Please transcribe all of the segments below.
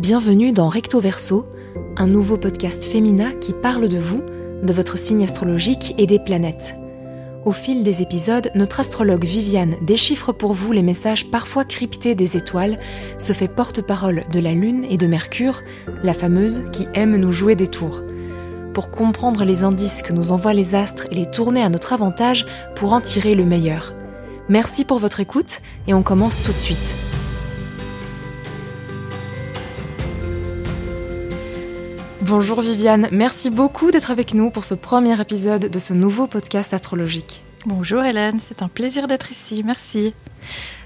Bienvenue dans Recto Verso, un nouveau podcast féminin qui parle de vous, de votre signe astrologique et des planètes. Au fil des épisodes, notre astrologue Viviane déchiffre pour vous les messages parfois cryptés des étoiles, se fait porte-parole de la Lune et de Mercure, la fameuse qui aime nous jouer des tours. Pour comprendre les indices que nous envoient les astres et les tourner à notre avantage pour en tirer le meilleur. Merci pour votre écoute et on commence tout de suite. Bonjour Viviane, merci beaucoup d'être avec nous pour ce premier épisode de ce nouveau podcast astrologique. Bonjour Hélène, c'est un plaisir d'être ici, merci.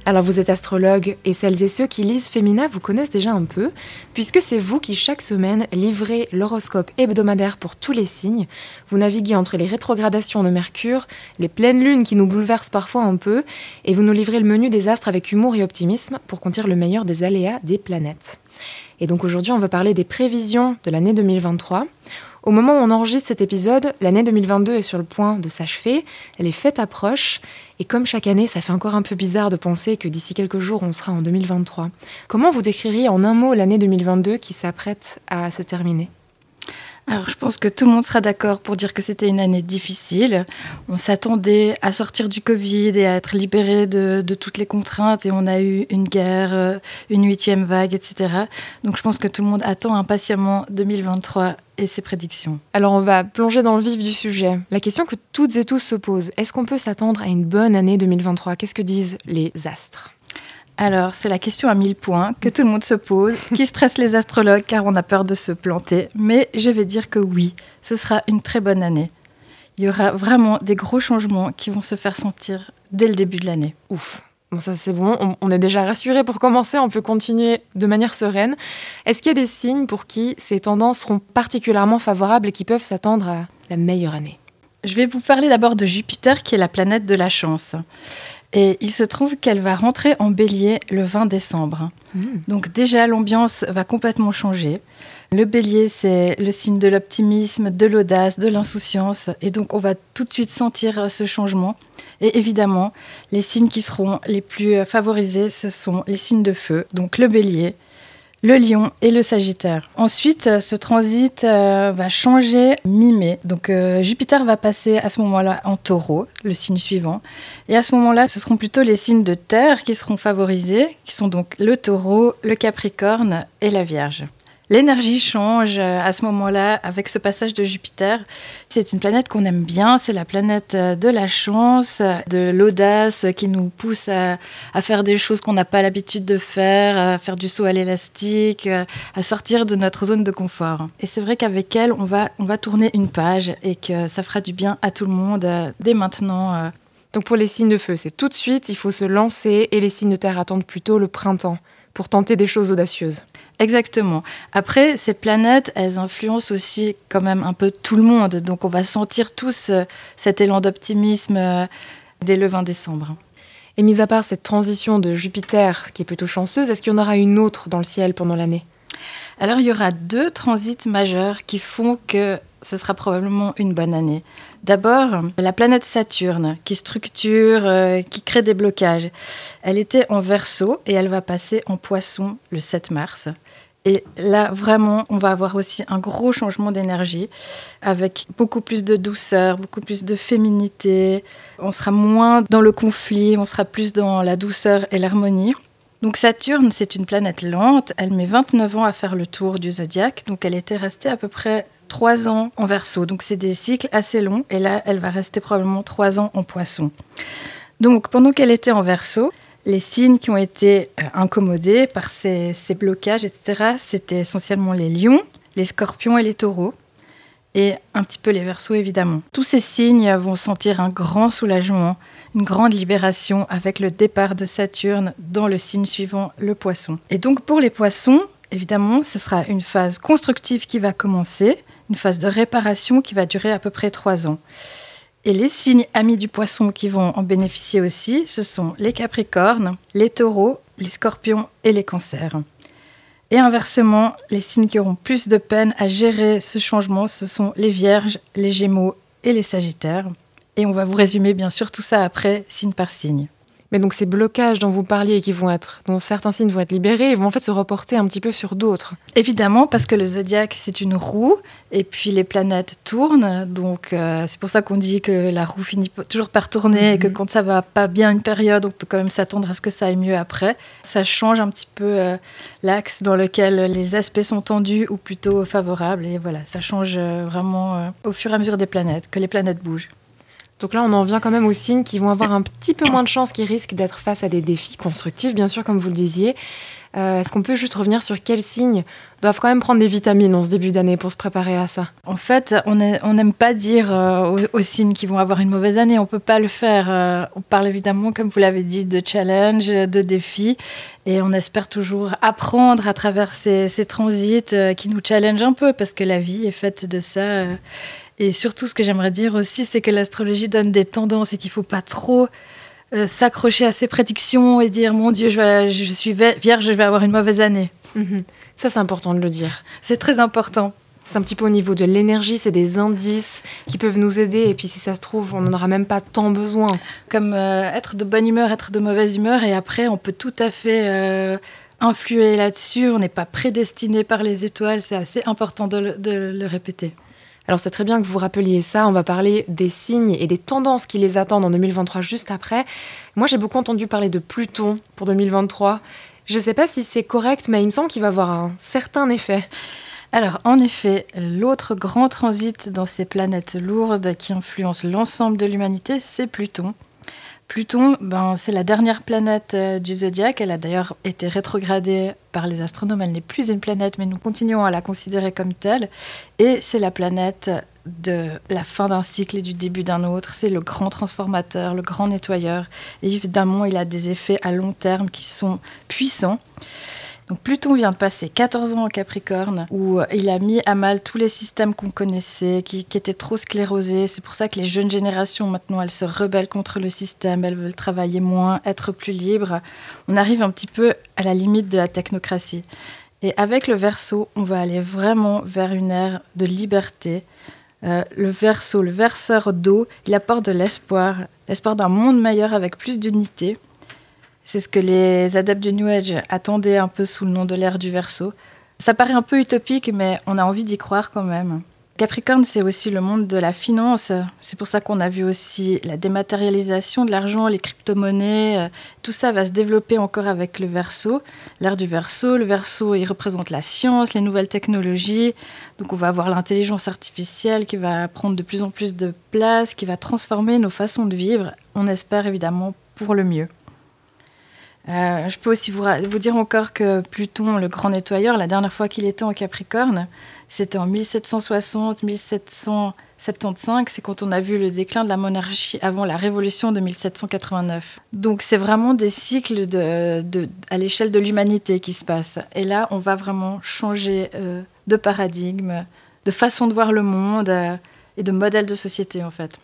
Alors vous êtes astrologue et celles et ceux qui lisent Femina vous connaissent déjà un peu, puisque c'est vous qui chaque semaine livrez l'horoscope hebdomadaire pour tous les signes. Vous naviguez entre les rétrogradations de Mercure, les pleines lunes qui nous bouleversent parfois un peu, et vous nous livrez le menu des astres avec humour et optimisme pour contenir le meilleur des aléas des planètes. Et donc aujourd'hui, on va parler des prévisions de l'année 2023. Au moment où on enregistre cet épisode, l'année 2022 est sur le point de s'achever, les fêtes approchent, et comme chaque année, ça fait encore un peu bizarre de penser que d'ici quelques jours, on sera en 2023. Comment vous décririez en un mot l'année 2022 qui s'apprête à se terminer? Alors je pense que tout le monde sera d'accord pour dire que c'était une année difficile. On s'attendait à sortir du Covid et à être libéré de, toutes les contraintes et on a eu une guerre, euh, une huitième vague, etc. Donc je pense que tout le monde attend impatiemment 2023 et ses prédictions. Alors on va plonger dans le vif du sujet. La question que toutes et tous se posent, est-ce qu'on peut s'attendre à une bonne année 2023 Qu'est-ce que disent les astres? Alors, c'est la question à 1000 points que tout le monde se pose, qui stresse les astrologues car on a peur de se planter? Mais je vais dire que oui, ce sera une très bonne année. Il y aura vraiment des gros changements qui vont se faire sentir dès le début de l'année. Ouf. Bon, ça c'est bon, on, est déjà rassuré pour commencer, on peut continuer de manière sereine. Est-ce qu'il y a des signes pour qui ces tendances seront particulièrement favorables et qui peuvent s'attendre à la meilleure année? Je vais vous parler d'abord de Jupiter qui est la planète de la chance. Et il se trouve qu'elle va rentrer en bélier le 20 décembre. Hmm. Donc déjà, l'ambiance va complètement changer. Le bélier, c'est le signe de l'optimisme, de l'audace, de l'insouciance. Et donc, on va tout de suite sentir ce changement. Et évidemment, les signes qui seront les plus favorisés, ce sont les signes de feu. Donc le bélier, le lion et le sagittaire. Ensuite, euh, ce transit euh, va changer mi-mai. Donc euh, Jupiter va passer à ce moment-là en taureau, le signe suivant. Et à ce moment-là, ce seront plutôt les signes de terre qui seront favorisés, qui sont donc le taureau, le capricorne et la vierge. L'énergie change euh, à ce moment-là avec ce passage de Jupiter. C'est une planète qu'on aime bien, c'est la planète euh, de la chance, de l'audace qui nous pousse à, faire des choses qu'on n'a pas l'habitude de faire, à faire du saut à l'élastique, à sortir de notre zone de confort. Et c'est vrai qu'avec elle, on va, on va tourner une page et que ça fera du bien à tout le monde euh, dès maintenant. Donc pour les signes de feu, c'est tout de suite, il faut se lancer et les signes de terre attendent plutôt le printemps pour tenter des choses audacieuses. Exactement. Après, ces planètes, elles influencent aussi quand même un peu tout le monde. Donc on va sentir tous euh, cet élan d'optimisme euh, dès le 20 décembre. Et mis à part cette transition de Jupiter, qui est plutôt chanceuse, est-ce qu'il y en aura une autre dans le ciel pendant l'année? Alors il y aura deux transits majeurs qui font que ce sera probablement une bonne année. D'abord, la planète Saturne, qui structure, euh, qui crée des blocages. Elle était en verso et elle va passer en poisson le 7 mars. Et là, vraiment, on va avoir aussi un gros changement d'énergie avec beaucoup plus de douceur, beaucoup plus de féminité. On sera moins dans le conflit, on sera plus dans la douceur et l'harmonie. Donc Saturne, c'est une planète lente. Elle met 29 ans à faire le tour du zodiaque. Donc elle était restée à peu près trois ans en verso. Donc c'est des cycles assez longs. Et là, elle va rester probablement trois ans en poisson. Donc pendant qu'elle était en verso, les signes qui ont été euh, incommodés par ces, ces blocages, etc., c'était essentiellement les lions, les scorpions et les taureaux. Et un petit peu les versos, évidemment. Tous ces signes vont sentir un grand soulagement, une grande libération avec le départ de Saturne dans le signe suivant, le poisson. Et donc pour les poissons, évidemment, ce sera une phase constructive qui va commencer, une phase de réparation qui va durer à peu près trois ans. Et les signes amis du poisson qui vont en bénéficier aussi, ce sont les capricornes, les taureaux, les scorpions et les cancers. Et inversement, les signes qui auront plus de peine à gérer ce changement, ce sont les vierges, les gémeaux et les sagittaires. Et on va vous résumer bien sûr tout ça après, signe par signe. Mais donc ces blocages dont vous parliez, qui vont être, dont certains signes vont être libérés, ils vont en fait se reporter un petit peu sur d'autres. Évidemment, parce que le zodiaque c'est une roue, et puis les planètes tournent, donc euh, c'est pour ça qu'on dit que la roue finit toujours par tourner, et que mhm. quand ça va pas bien une période, on peut quand même s'attendre à ce que ça aille mieux après. Ça change un petit peu euh, l'axe dans lequel les aspects sont tendus ou plutôt favorables, et voilà, ça change euh, vraiment au fur et à mesure des planètes, que les planètes bougent. Donc là, on en vient quand même aux signes qui vont avoir un petit peu moins de chance, qui risquent d'être face à des défis constructifs, bien sûr, comme vous le disiez. Euh, est-ce qu'on peut juste revenir sur quels signes doivent quand même prendre des vitamines en ce début d'année pour se préparer à ça? En fait, on n'aime pas dire euh, aux, signes qui vont avoir une mauvaise année. On ne peut pas le faire. Euh, on parle évidemment, comme vous l'avez dit, de challenge, de défis. Et on espère toujours apprendre à travers ces, ces transits qui nous challengent un peu parce que la vie est faite de ça. Et surtout, ce que j'aimerais dire aussi, c'est que l'astrologie donne des tendances et qu'il ne faut pas trop euh, s'accrocher à ses prédictions et dire mon Dieu, je, je, suis vierge, je vais avoir une mauvaise année. Mhm. Ça, c'est important de le dire. C'est très important. C'est un petit peu au niveau de l'énergie, c'est des indices qui peuvent nous aider. Et puis, si ça se trouve, on n'en aura même pas tant besoin. Comme euh, être de bonne humeur, être de mauvaise humeur. Et après, on peut tout à fait euh, influer là-dessus. On n'est pas prédestiné par les étoiles. C'est assez important de le répéter. Alors c'est très bien que vous rappeliez ça, on va parler des signes et des tendances qui les attendent en 2023 juste après. Moi j'ai beaucoup entendu parler de Pluton pour 2023. Je ne sais pas si c'est correct, mais il me semble qu'il va avoir un certain effet. Alors, en effet, l'autre grand transit dans ces planètes lourdes qui influencent l'ensemble de l'humanité, c'est Pluton. Pluton, ben, c'est la dernière planète euh, du zodiaque. Elle a d'ailleurs été rétrogradée par les astronomes. Elle n'est plus une planète, mais nous continuons à la considérer comme telle. Et c'est la planète de la fin d'un cycle et du début d'un autre. C'est le grand transformateur, le grand nettoyeur. Et évidemment, il a des effets à long terme qui sont puissants. Donc Pluton vient de passer 14 ans en Capricorne, où euh, il a mis à mal tous les systèmes qu'on connaissait, qui, étaient trop sclérosés. C'est pour ça que les jeunes générations, maintenant, elles se rebellent contre le système, elles veulent travailler moins, être plus libres. On arrive un petit peu à la limite de la technocratie. Et avec le verso, on va aller vraiment vers une ère de liberté. Euh, le verso, le verseur d'eau, il apporte de l'espoir, l'espoir d'un monde meilleur avec plus d'unité. C'est ce que les adeptes du New Age attendaient un peu sous le nom de l'ère du Verseau. Ça paraît un peu utopique, mais on a envie d'y croire quand même. Capricorne, c'est aussi le monde de la finance. C'est pour ça qu'on a vu aussi la dématérialisation de l'argent, les crypto-monnaies. Tout ça va se développer encore avec le Verseau, l'ère du Verseau. Le Verseau, il représente la science, les nouvelles technologies. Donc on va avoir l'intelligence artificielle qui va prendre de plus en plus de place, qui va transformer nos façons de vivre. On espère évidemment pour le mieux. Euh, je peux aussi vous, dire encore que Pluton, le grand nettoyeur, la dernière fois qu'il était en Capricorne, c'était en 1760-1775. C'est quand on a vu le déclin de la monarchie avant la révolution de 1789. Donc c'est vraiment des cycles à l'échelle de l'humanité qui se passent. Et là, on va vraiment changer euh, de paradigme, de façon de voir le monde euh, et de modèle de société en fait.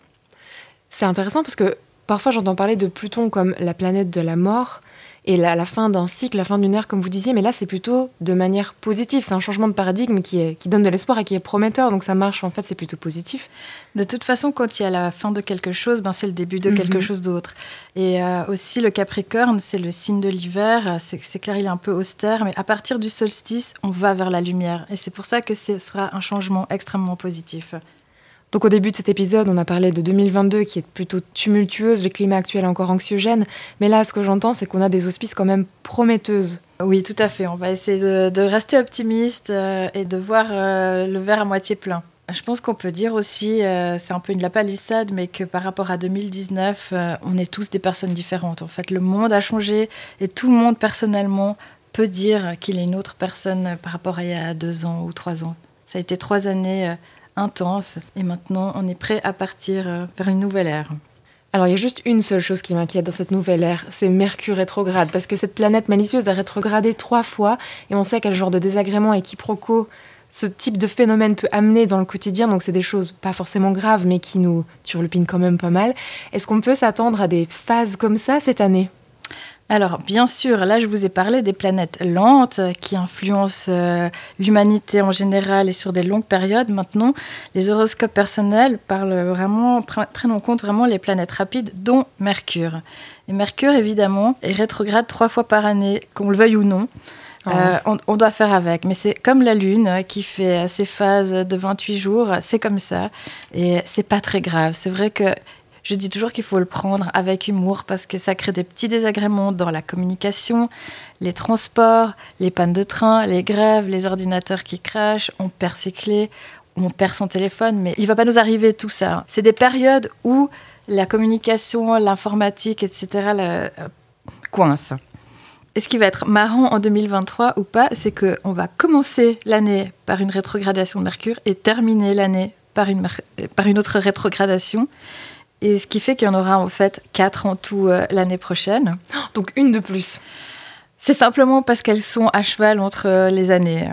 C'est intéressant parce que parfois j'entends parler de Pluton comme la planète de la mort et la, la fin d'un cycle, la fin d'une ère, comme vous disiez, mais là, c'est plutôt de manière positive. C'est un changement de paradigme qui, est, qui donne de l'espoir et qui est prometteur, donc ça marche, en fait, c'est plutôt positif. De toute façon, quand il y a la fin de quelque chose, ben, c'est le début de quelque mhm. chose d'autre. Et euh, aussi, le Capricorne, c'est le signe de l'hiver. C'est clair, il est un peu austère, mais à partir du solstice, on va vers la lumière. Et c'est pour ça que ce sera un changement extrêmement positif. Donc au début de cet épisode, on a parlé de 2022 qui est plutôt tumultueuse, le climat actuel est encore anxiogène, mais là ce que j'entends c'est qu'on a des auspices quand même prometteuses. Oui, tout à fait. On va essayer de, rester optimiste euh, et de voir euh, le verre à moitié plein. Je pense qu'on peut dire aussi, euh, c'est un peu une la palissade, mais que par rapport à 2019, on est tous des personnes différentes. En fait, le monde a changé et tout le monde personnellement peut dire qu'il est une autre personne par rapport à il y a deux ans ou trois ans. Ça a été trois années intense. Et maintenant, on est prêt à partir euh, vers une nouvelle ère. Alors il y a juste une seule chose qui m'inquiète dans cette nouvelle ère, c'est Mercure rétrograde, parce que cette planète malicieuse a rétrogradé trois fois, et on sait quel genre de désagrément et quiproquo ce type de phénomène peut amener dans le quotidien, donc c'est des choses pas forcément graves, mais qui nous turlupinent quand même pas mal. Est-ce qu'on peut s'attendre à des phases comme ça cette année? Alors, bien sûr, là, je vous ai parlé des planètes lentes qui influencent euh, l'humanité en général et sur des longues périodes. Maintenant, les horoscopes personnels parlent vraiment, prennent en compte vraiment les planètes rapides, dont Mercure. Et Mercure, évidemment, est rétrograde trois fois par année, qu'on le veuille ou non. Oh. Euh, on, on, doit faire avec. Mais c'est comme la Lune qui fait ses phases de 28 jours, c'est comme ça. Et c'est pas très grave. C'est vrai que je dis toujours qu'il faut le prendre avec humour parce que ça crée des petits désagréments dans la communication, les transports, les pannes de train, les grèves, les ordinateurs qui crachent, on perd ses clés, on perd son téléphone, mais il ne va pas nous arriver tout ça. C'est des périodes où la communication, l'informatique, etc. Euh, coince. Et ce qui va être marrant en 2023 ou pas, c'est qu'on va commencer l'année par une rétrogradation de Mercure et terminer l'année par une, par une autre rétrogradation. Et ce qui fait qu'il y en aura en fait quatre en tout euh, l'année prochaine. Donc une de plus. C'est simplement parce qu'elles sont à cheval entre euh, les années.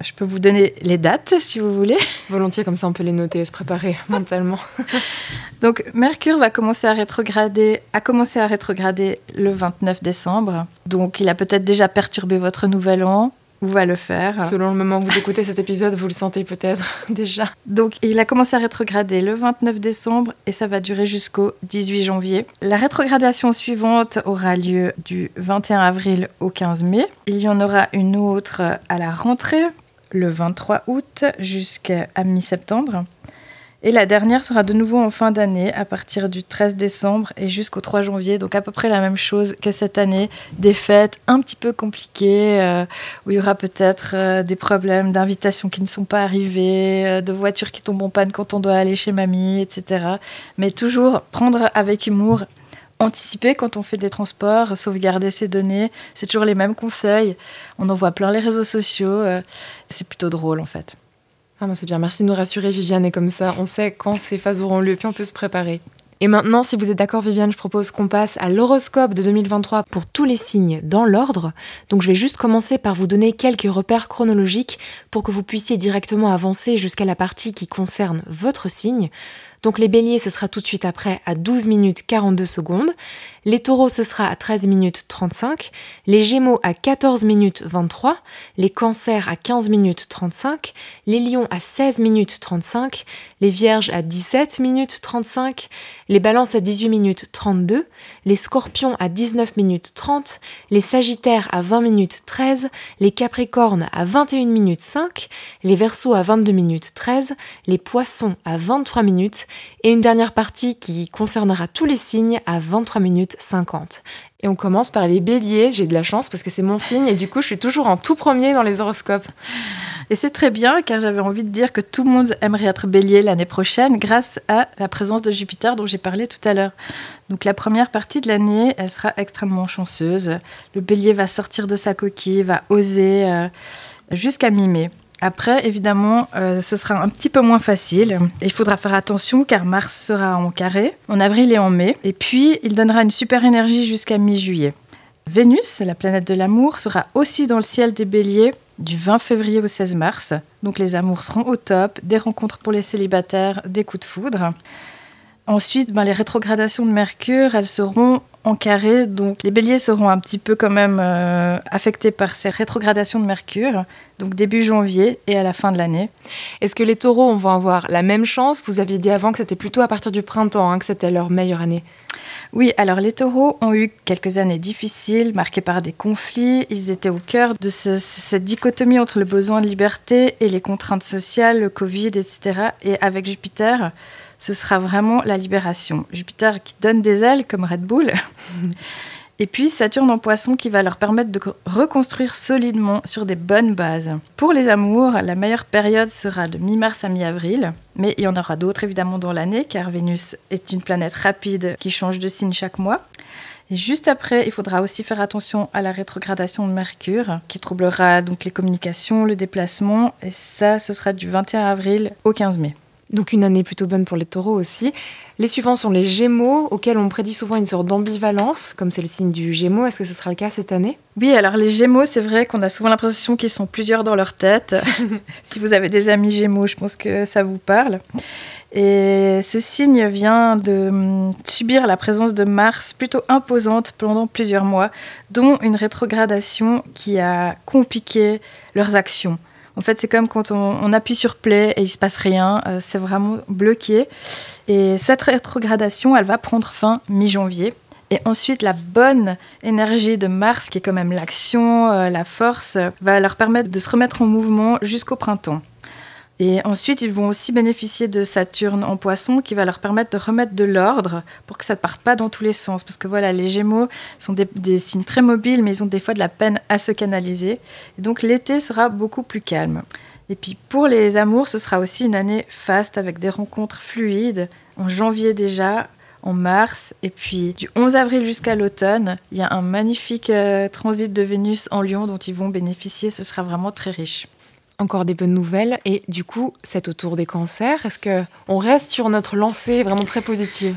Je peux vous donner les dates si vous voulez. Volontiers, comme ça on peut les noter et se préparer mentalement. Donc Mercure va commencer à rétrograder, a commencé à rétrograder le 29 décembre. Donc il a peut-être déjà perturbé votre nouvel an va le faire. Selon le moment où vous écoutez cet épisode, vous le sentez peut-être déjà. Donc, il a commencé à rétrograder le 29 décembre et ça va durer jusqu'au 18 janvier. La rétrogradation suivante aura lieu du 21 avril au 15 mai. Il y en aura une autre à la rentrée, le 23 août jusqu'à mi-septembre. Et la dernière sera de nouveau en fin d'année, à partir du 13 décembre et jusqu'au 3 janvier. Donc à peu près la même chose que cette année. Des fêtes un petit peu compliquées, euh, où il y aura peut-être euh, des problèmes d'invitations qui ne sont pas arrivées, euh, de voitures qui tombent en panne quand on doit aller chez mamie, etc. Mais toujours prendre avec humour anticiper quand on fait des transports, sauvegarder ses données. C'est toujours les mêmes conseils. On en voit plein les réseaux sociaux. c'est plutôt drôle en fait. Ah, c'est bien, merci de nous rassurer, Viviane. Et comme ça, on sait quand ces phases auront lieu, puis on peut se préparer. Et maintenant, si vous êtes d'accord, Viviane, je propose qu'on passe à l'horoscope de 2023 pour tous les signes dans l'ordre. Donc, je vais juste commencer par vous donner quelques repères chronologiques pour que vous puissiez directement avancer jusqu'à la partie qui concerne votre signe. Donc les béliers, ce sera tout de suite après à 12 minutes 42 secondes. Les taureaux, ce sera à 13 minutes 35. Les gémeaux à 14 minutes 23. Les cancers à 15 minutes 35. Les lions à 16 minutes 35. Les vierges à 17 minutes 35. Les balances à 18 minutes 32. Les scorpions à 19 minutes 30. Les sagittaires à 20 minutes 13. Les capricornes à 21 minutes 5. Les verseaux à 22 minutes 13. Les poissons à 23 minutes et une dernière partie qui concernera tous les signes à 23 minutes 50. Et on commence par les béliers, j'ai de la chance parce que c'est mon signe et du coup je suis toujours en tout premier dans les horoscopes. Et c'est très bien car j'avais envie de dire que tout le monde aimerait être bélier l'année prochaine grâce à la présence de Jupiter dont j'ai parlé tout à l'heure. Donc la première partie de l'année, elle sera extrêmement chanceuse. Le bélier va sortir de sa coquille, va oser euh, jusqu'à mi-mai. Après, évidemment, euh, ce sera un petit peu moins facile. Il faudra faire attention car Mars sera en carré en avril et en mai. Et puis, il donnera une super énergie jusqu'à mi-juillet. Vénus, la planète de l'amour, sera aussi dans le ciel des béliers du 20 février au 16 mars. Donc les amours seront au top, des rencontres pour les célibataires, des coups de foudre. Ensuite, ben, les rétrogradations de Mercure, elles seront en carré, donc les béliers seront un petit peu quand même euh, affectés par ces rétrogradations de Mercure, donc début janvier et à la fin de l'année. Est-ce que les taureaux vont avoir la même chance? Vous aviez dit avant que c'était plutôt à partir du printemps hein, que c'était leur meilleure année. Oui, alors les taureaux ont eu quelques années difficiles, marquées par des conflits. Ils étaient au cœur de cette dichotomie entre le besoin de liberté et les contraintes sociales, le Covid, etc. Et avec Jupiter, ce sera vraiment la libération. Jupiter qui donne des ailes comme Red Bull. Et puis Saturne en poisson qui va leur permettre de reconstruire solidement sur des bonnes bases. Pour les amours, la meilleure période sera de mi-mars à mi-avril, mais il y en aura d'autres évidemment dans l'année car Vénus est une planète rapide qui change de signe chaque mois. Et juste après, il faudra aussi faire attention à la rétrogradation de Mercure qui troublera donc les communications, le déplacement et ça ce sera du 21 avril au 15 mai. Donc une année plutôt bonne pour les taureaux aussi. Les suivants sont les Gémeaux, auxquels on prédit souvent une sorte d'ambivalence, comme c'est le signe du Gémeaux. Est-ce que ce sera le cas cette année? Oui, alors les Gémeaux, c'est vrai qu'on a souvent l'impression qu'ils sont plusieurs dans leur tête. si vous avez des amis Gémeaux, je pense que ça vous parle. Et ce signe vient de hum, subir la présence de Mars plutôt imposante pendant plusieurs mois, dont une rétrogradation qui a compliqué leurs actions. En fait, c'est comme quand on, appuie sur play et il se passe rien, euh, c'est vraiment bloqué. Et cette rétrogradation, elle va prendre fin mi-janvier. Et ensuite, la bonne énergie de Mars, qui est quand même l'action, euh, la force, va leur permettre de se remettre en mouvement jusqu'au printemps. Et ensuite, ils vont aussi bénéficier de Saturne en poisson qui va leur permettre de remettre de l'ordre pour que ça ne parte pas dans tous les sens. Parce que voilà, les Gémeaux sont des, signes très mobiles, mais ils ont des fois de la peine à se canaliser. donc l'été sera beaucoup plus calme. Et puis pour les amours, ce sera aussi une année faste avec des rencontres fluides. En janvier déjà, en mars. Et puis du 11 avril jusqu'à l'automne, il y a un magnifique euh, transit de Vénus en Lion dont ils vont bénéficier. Ce sera vraiment très riche encore des bonnes nouvelles. Et du coup, c'est autour des cancers. Est-ce que on reste sur notre lancée vraiment très positive?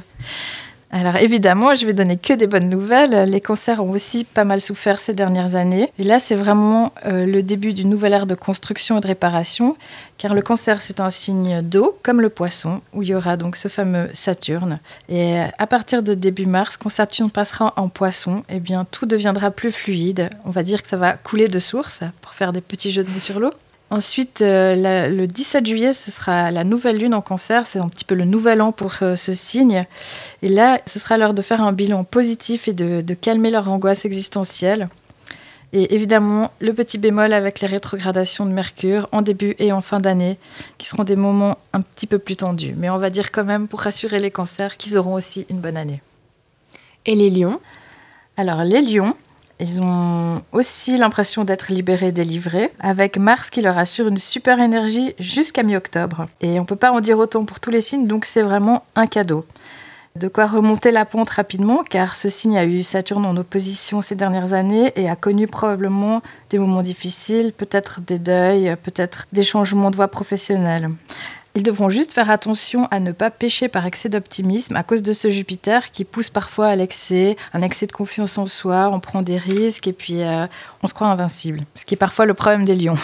Alors évidemment, je vais donner que des bonnes nouvelles. Les cancers ont aussi pas mal souffert ces dernières années. Et là, c'est vraiment euh, le début d'une nouvelle ère de construction et de réparation, car le cancer, c'est un signe d'eau, comme le poisson, où il y aura donc ce fameux Saturne. Et à partir de début mars, quand Saturne passera en poisson, eh bien, tout deviendra plus fluide. On va dire que ça va couler de source, pour faire des petits jeux de mots sur l'eau. Ensuite, euh, le 17 juillet, ce sera la nouvelle lune en cancer. C'est un petit peu le nouvel an pour euh, ce signe. Et là, ce sera l'heure de faire un bilan positif et de, calmer leur angoisse existentielle. Et évidemment, le petit bémol avec les rétrogradations de Mercure en début et en fin d'année, qui seront des moments un petit peu plus tendus. Mais on va dire quand même, pour rassurer les cancers, qu'ils auront aussi une bonne année. Et les lions? Alors, les lions, ils ont aussi l'impression d'être libérés, délivrés, avec Mars qui leur assure une super énergie jusqu'à mi-octobre. Et on peut pas en dire autant pour tous les signes, donc c'est vraiment un cadeau. De quoi remonter la pente rapidement, car ce signe a eu Saturne en opposition ces dernières années et a connu probablement des moments difficiles, peut-être des deuils, peut-être des changements de voie professionnelle. Ils devront juste faire attention à ne pas pécher par excès d'optimisme à cause de ce Jupiter qui pousse parfois à l'excès, un excès de confiance en soi, on prend des risques et puis euh, on se croit invincible, ce qui est parfois le problème des lions.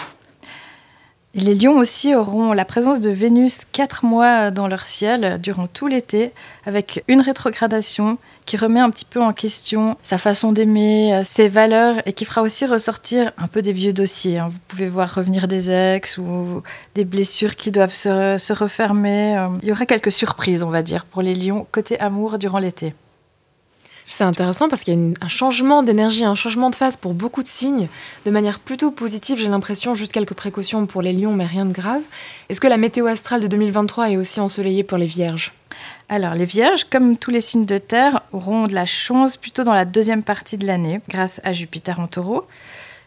Les lions aussi auront la présence de Vénus quatre mois dans leur ciel durant tout l'été, avec une rétrogradation qui remet un petit peu en question sa façon d'aimer, ses valeurs, et qui fera aussi ressortir un peu des vieux dossiers. Hein. Vous pouvez voir revenir des ex ou des blessures qui doivent se, se refermer. Euh. Il y aura quelques surprises, on va dire, pour les lions côté amour durant l'été. C'est intéressant parce qu'il y a un changement d'énergie, un changement de phase pour beaucoup de signes, de manière plutôt positive, j'ai l'impression, juste quelques précautions pour les lions, mais rien de grave. Est-ce que la météo astrale de 2023 est aussi ensoleillée pour les vierges? Alors, les vierges, comme tous les signes de terre, auront de la chance plutôt dans la deuxième partie de l'année, grâce à Jupiter en taureau.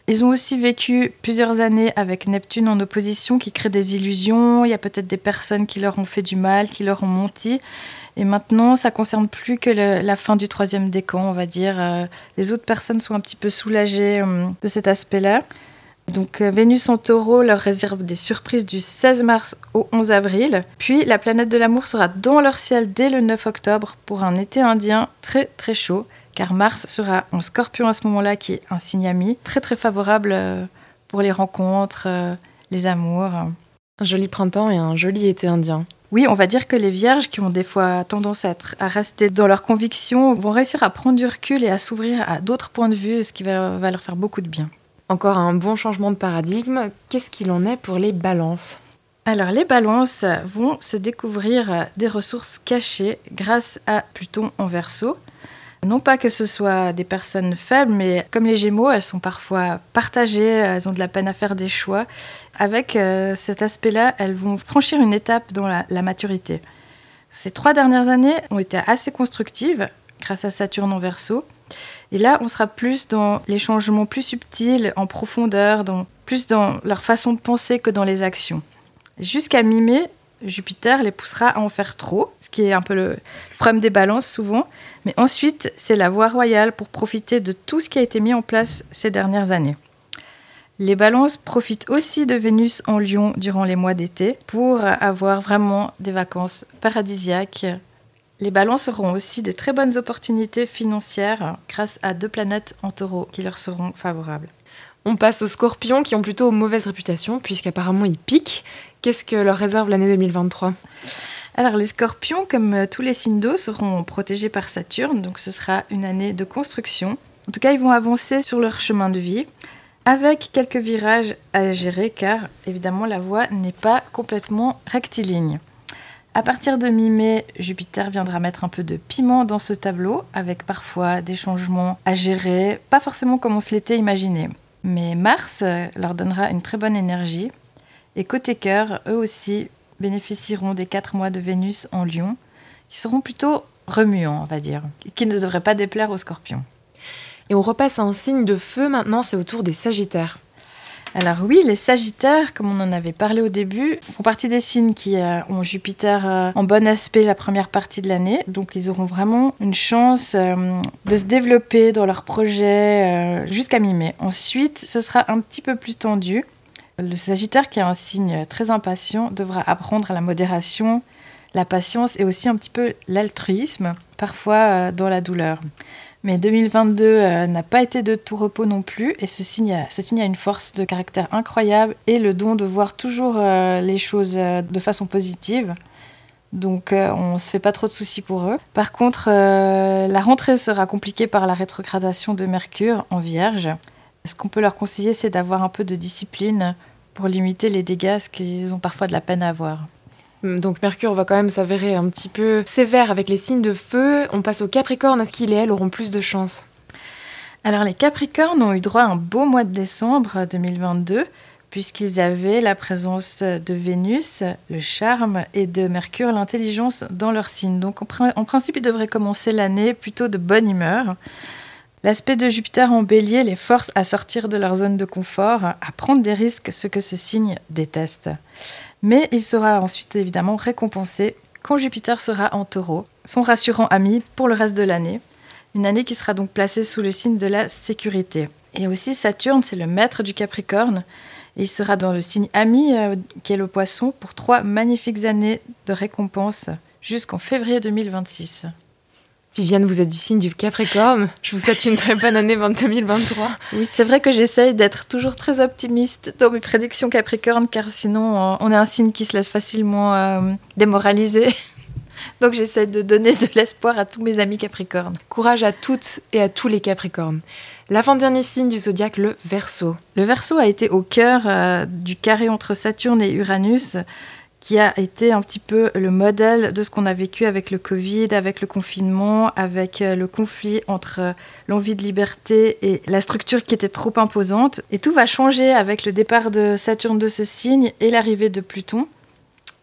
Ils ont aussi vécu plusieurs années avec Neptune en opposition qui crée des illusions. Il y a peut-être des personnes qui leur ont fait du mal, qui leur ont menti. Et maintenant, ça concerne plus que la fin du troisième décan, on va dire. Euh, les autres personnes sont un petit peu soulagées euh, de cet aspect-là. Donc euh, Vénus en taureau leur réserve des surprises du 16 mars au 11 avril. Puis la planète de l'amour sera dans leur ciel dès le 9 octobre pour un été indien très très chaud. Car Mars sera en scorpion à ce moment-là, qui est un signe ami, très très favorable pour les rencontres, les amours. Un joli printemps et un joli été indien. Oui, on va dire que les vierges qui ont des fois tendance à, rester dans leurs convictions vont réussir à prendre du recul et à s'ouvrir à d'autres points de vue, ce qui va, leur faire beaucoup de bien. Encore un bon changement de paradigme. Qu'est-ce qu'il en est pour les balances? Alors les balances vont se découvrir des ressources cachées grâce à Pluton en verso. Non pas que ce soit des personnes faibles, mais comme les Gémeaux, elles sont parfois partagées, elles ont de la peine à faire des choix. Avec euh, cet aspect-là, elles vont franchir une étape dans la, maturité. Ces trois dernières années ont été assez constructives grâce à Saturne en verso. Et là, on sera plus dans les changements plus subtils, en profondeur, plus dans leur façon de penser que dans les actions. Jusqu'à mi-mai, Jupiter les poussera à en faire trop, qui est un peu le problème des balances souvent. Mais ensuite, c'est la voie royale pour profiter de tout ce qui a été mis en place ces dernières années. Les balances profitent aussi de Vénus en Lion durant les mois d'été pour avoir vraiment des vacances paradisiaques. Les balances auront aussi de très bonnes opportunités financières grâce à deux planètes en taureau qui leur seront favorables. On passe aux scorpions qui ont plutôt mauvaise réputation puisqu'apparemment ils piquent Qu'est-ce que leur réserve l'année 2023 Alors les scorpions, comme euh, tous les signes d'eau, seront protégés par Saturne, donc ce sera une année de construction. En tout cas, ils vont avancer sur leur chemin de vie, avec quelques virages à gérer, car évidemment la voie n'est pas complètement rectiligne. À partir de mi-mai, Jupiter viendra mettre un peu de piment dans ce tableau, avec parfois des changements à gérer, pas forcément comme on se l'était imaginé. Mais Mars euh, leur donnera une très bonne énergie. Et côté cœur, eux aussi bénéficieront des quatre mois de Vénus en Lion, qui seront plutôt remuants, on va dire, qui ne devraient pas déplaire aux scorpions. Et on repasse à un signe de feu maintenant, c'est autour des Sagittaires. Alors oui, les Sagittaires, comme on en avait parlé au début, font partie des signes qui euh, ont Jupiter euh, en bon aspect la première partie de l'année. Donc ils auront vraiment une chance euh, de se développer dans leurs projets jusqu'à mi-mai. Ensuite, ce sera un petit peu plus tendu. Le Sagittaire, qui est un signe très impatient, devra apprendre la modération, la patience et aussi un petit peu l'altruisme, parfois dans la douleur. Mais 2022 euh, n'a pas été de tout repos non plus, et ce signe, a, ce signe a une force de caractère incroyable et le don de voir toujours euh, les choses euh, de façon positive. Donc on ne se fait pas trop de soucis pour eux. Par contre, la rentrée sera compliquée par la rétrogradation de Mercure en Vierge. Ce qu'on peut leur conseiller, c'est d'avoir un peu de discipline pour limiter les dégâts, ce qu'ils ont parfois de la peine à avoir. Hum, donc Mercure va quand même s'avérer un petit peu sévère avec les signes de feu. On passe aux Capricornes. Est-ce qu'ils et elles auront plus de chance? Alors les Capricornes ont eu droit à un beau mois de décembre 2022 puisqu'ils avaient la présence de Vénus, le charme, et de Mercure, l'intelligence, dans leur signe. Donc en, principe, ils devraient commencer l'année plutôt de bonne humeur. L'aspect de Jupiter en bélier les force à sortir de leur zone de confort, à prendre des risques, ce que ce signe déteste. Mais il sera ensuite évidemment récompensé quand Jupiter sera en taureau, son rassurant ami pour le reste de l'année. Une année qui sera donc placée sous le signe de la sécurité. Et aussi Saturne, c'est le maître du Capricorne. il sera dans le signe ami, euh, qui est le poisson, pour trois magnifiques années de récompense jusqu'en février 2026. Viviane, vous êtes du signe du Capricorne. Je vous souhaite une très bonne année 2023. Oui, c'est vrai que j'essaye d'être toujours très optimiste dans mes prédictions Capricorne, car sinon, on est un signe qui se laisse facilement euh, démoraliser. Donc j'essaie de donner de l'espoir à tous mes amis Capricornes. Courage à toutes et à tous les Capricornes. L'avant-dernier signe du zodiaque, le Verseau. Le Verseau a été au cœur euh, du carré entre Saturne et Uranus qui a été un petit peu le modèle de ce qu'on a vécu avec le Covid, avec le confinement, avec euh, le conflit entre euh, l'envie de liberté et la structure qui était trop imposante. Et tout va changer avec le départ de Saturne de ce signe et l'arrivée de Pluton.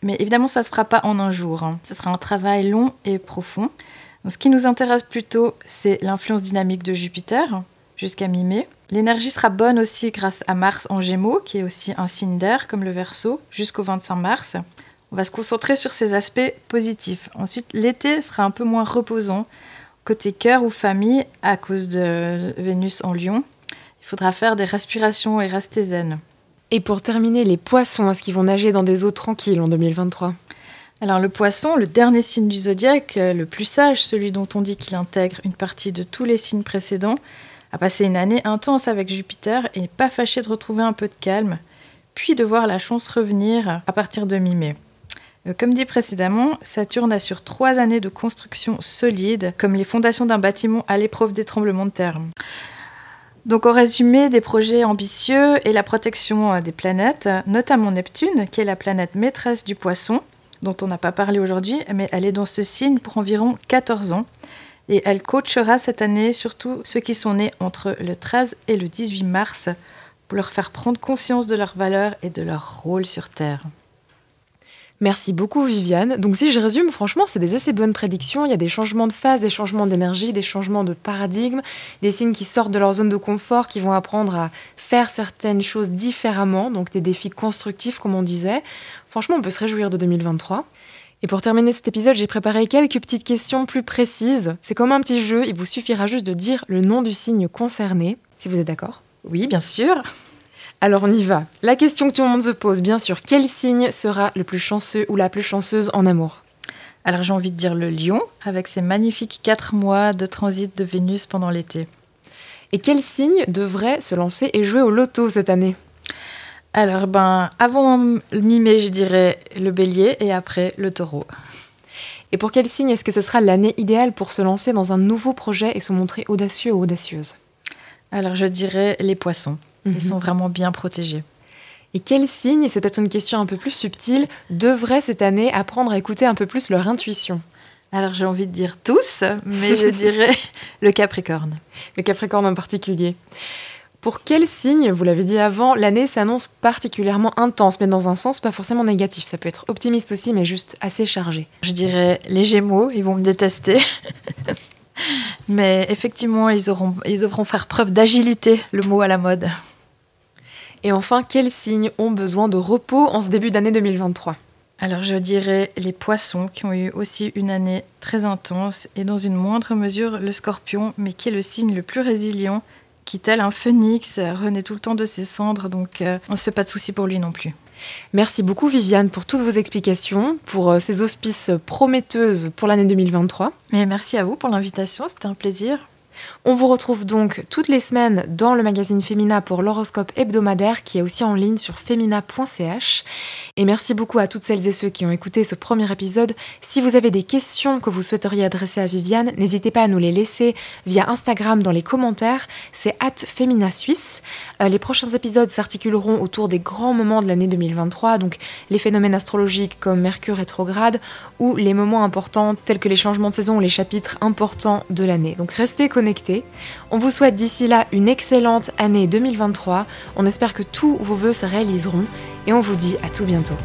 Mais évidemment, ça ne se fera pas en un jour. Hein. Ce sera un travail long et profond. ce qui nous intéresse plutôt, c'est l'influence dynamique de Jupiter jusqu'à mi-mai. L'énergie sera bonne aussi grâce à Mars en Gémeaux, qui est aussi un signe d'air comme le Verseau, jusqu'au 25 mars. On va se concentrer sur ces aspects positifs. Ensuite, l'été sera un peu moins reposant côté cœur ou famille à cause de Vénus en Lion. Il faudra faire des respirations et rester zen. Et pour terminer, les poissons, est-ce qu'ils vont nager dans des eaux tranquilles en 2023 alors le poisson, le dernier signe du zodiaque, le plus sage, celui dont on dit qu'il intègre une partie de tous les signes précédents, a passé une année intense avec Jupiter et pas fâché de retrouver un peu de calme, puis de voir la chance revenir à partir de mi-mai. Euh, comme dit précédemment, Saturne assure trois années de construction solide, comme les fondations d'un bâtiment à l'épreuve des tremblements de terre. Donc au résumé, des projets ambitieux et la protection euh, des planètes, notamment Neptune, qui est la planète maîtresse du poisson, dont on n'a pas parlé aujourd'hui, mais elle est dans ce signe pour environ 14 ans. Et elle coachera cette année surtout ceux qui sont nés entre le 13 et le 18 mars pour leur faire prendre conscience de leurs valeurs et de leur rôle sur Terre. Merci beaucoup Viviane. Donc si je résume, franchement, c'est des assez bonnes prédictions. Il y a des changements de phase, des changements d'énergie, des changements de paradigme, des signes qui sortent de leur zone de confort, qui vont apprendre à faire certaines choses différemment, donc des défis constructifs comme on disait. Franchement, on peut se réjouir de 2023. Et pour terminer cet épisode, j'ai préparé quelques petites questions plus précises. C'est comme un petit jeu, il vous suffira juste de dire le nom du signe concerné, si vous êtes d'accord. Oui, bien sûr. Alors on y va. La question que tout le monde se pose, bien sûr, quel signe sera le plus chanceux ou la plus chanceuse en amour? Alors j'ai envie de dire le lion, avec ses magnifiques 4 mois de transit de Vénus pendant l'été. Et quel signe devrait se lancer et jouer au loto cette année? Alors, ben, avant mi-mai, je dirais le bélier et après le taureau. Et pour quel signe est-ce que ce sera l'année idéale pour se lancer dans un nouveau projet et se montrer audacieux ou audacieuse? Alors, je dirais les poissons. Ils Mhm. sont vraiment bien protégés. Et quel signe, et c'est peut-être une question un peu plus subtile, devrait cette année apprendre à écouter un peu plus leur intuition? Alors, j'ai envie de dire tous, mais je dirais le capricorne. Le Capricorne en particulier. Pour quel signe, vous l'avez dit avant, l'année s'annonce particulièrement intense, mais dans un sens pas forcément négatif. Ça peut être optimiste aussi, mais juste assez chargé. Je dirais les gémeaux, ils vont me détester. Mais effectivement, ils, auront, ils devront faire preuve d'agilité, le mot à la mode. Et enfin, quels signes ont besoin de repos en ce début d'année 2023 Alors je dirais les poissons qui ont eu aussi une année très intense et dans une moindre mesure le scorpion, mais qui est le signe le plus résilient, qui tel un phénix renaît tout le temps de ses cendres, donc euh, on ne se fait pas de soucis pour lui non plus. Merci beaucoup Viviane pour toutes vos explications, pour euh, ces auspices prometteuses pour l'année 2023. Mais merci à vous pour l'invitation, c'était un plaisir. On vous retrouve donc toutes les semaines dans le magazine Femina pour l'horoscope hebdomadaire qui est aussi en ligne sur femina.ch. Et merci beaucoup à toutes celles et ceux qui ont écouté ce premier épisode. Si vous avez des questions que vous souhaiteriez adresser à Viviane, n'hésitez pas à nous les laisser via Instagram dans les commentaires. C'est at Femina Suisse. Euh, les prochains épisodes s'articuleront autour des grands moments de l'année 2023, donc les phénomènes astrologiques comme Mercure rétrograde ou les moments importants tels que les changements de saison ou les chapitres importants de l'année. Donc restez On vous souhaite d'ici là une excellente année 2023. On espère que tous vos vœux se réaliseront et on vous dit à tout bientôt.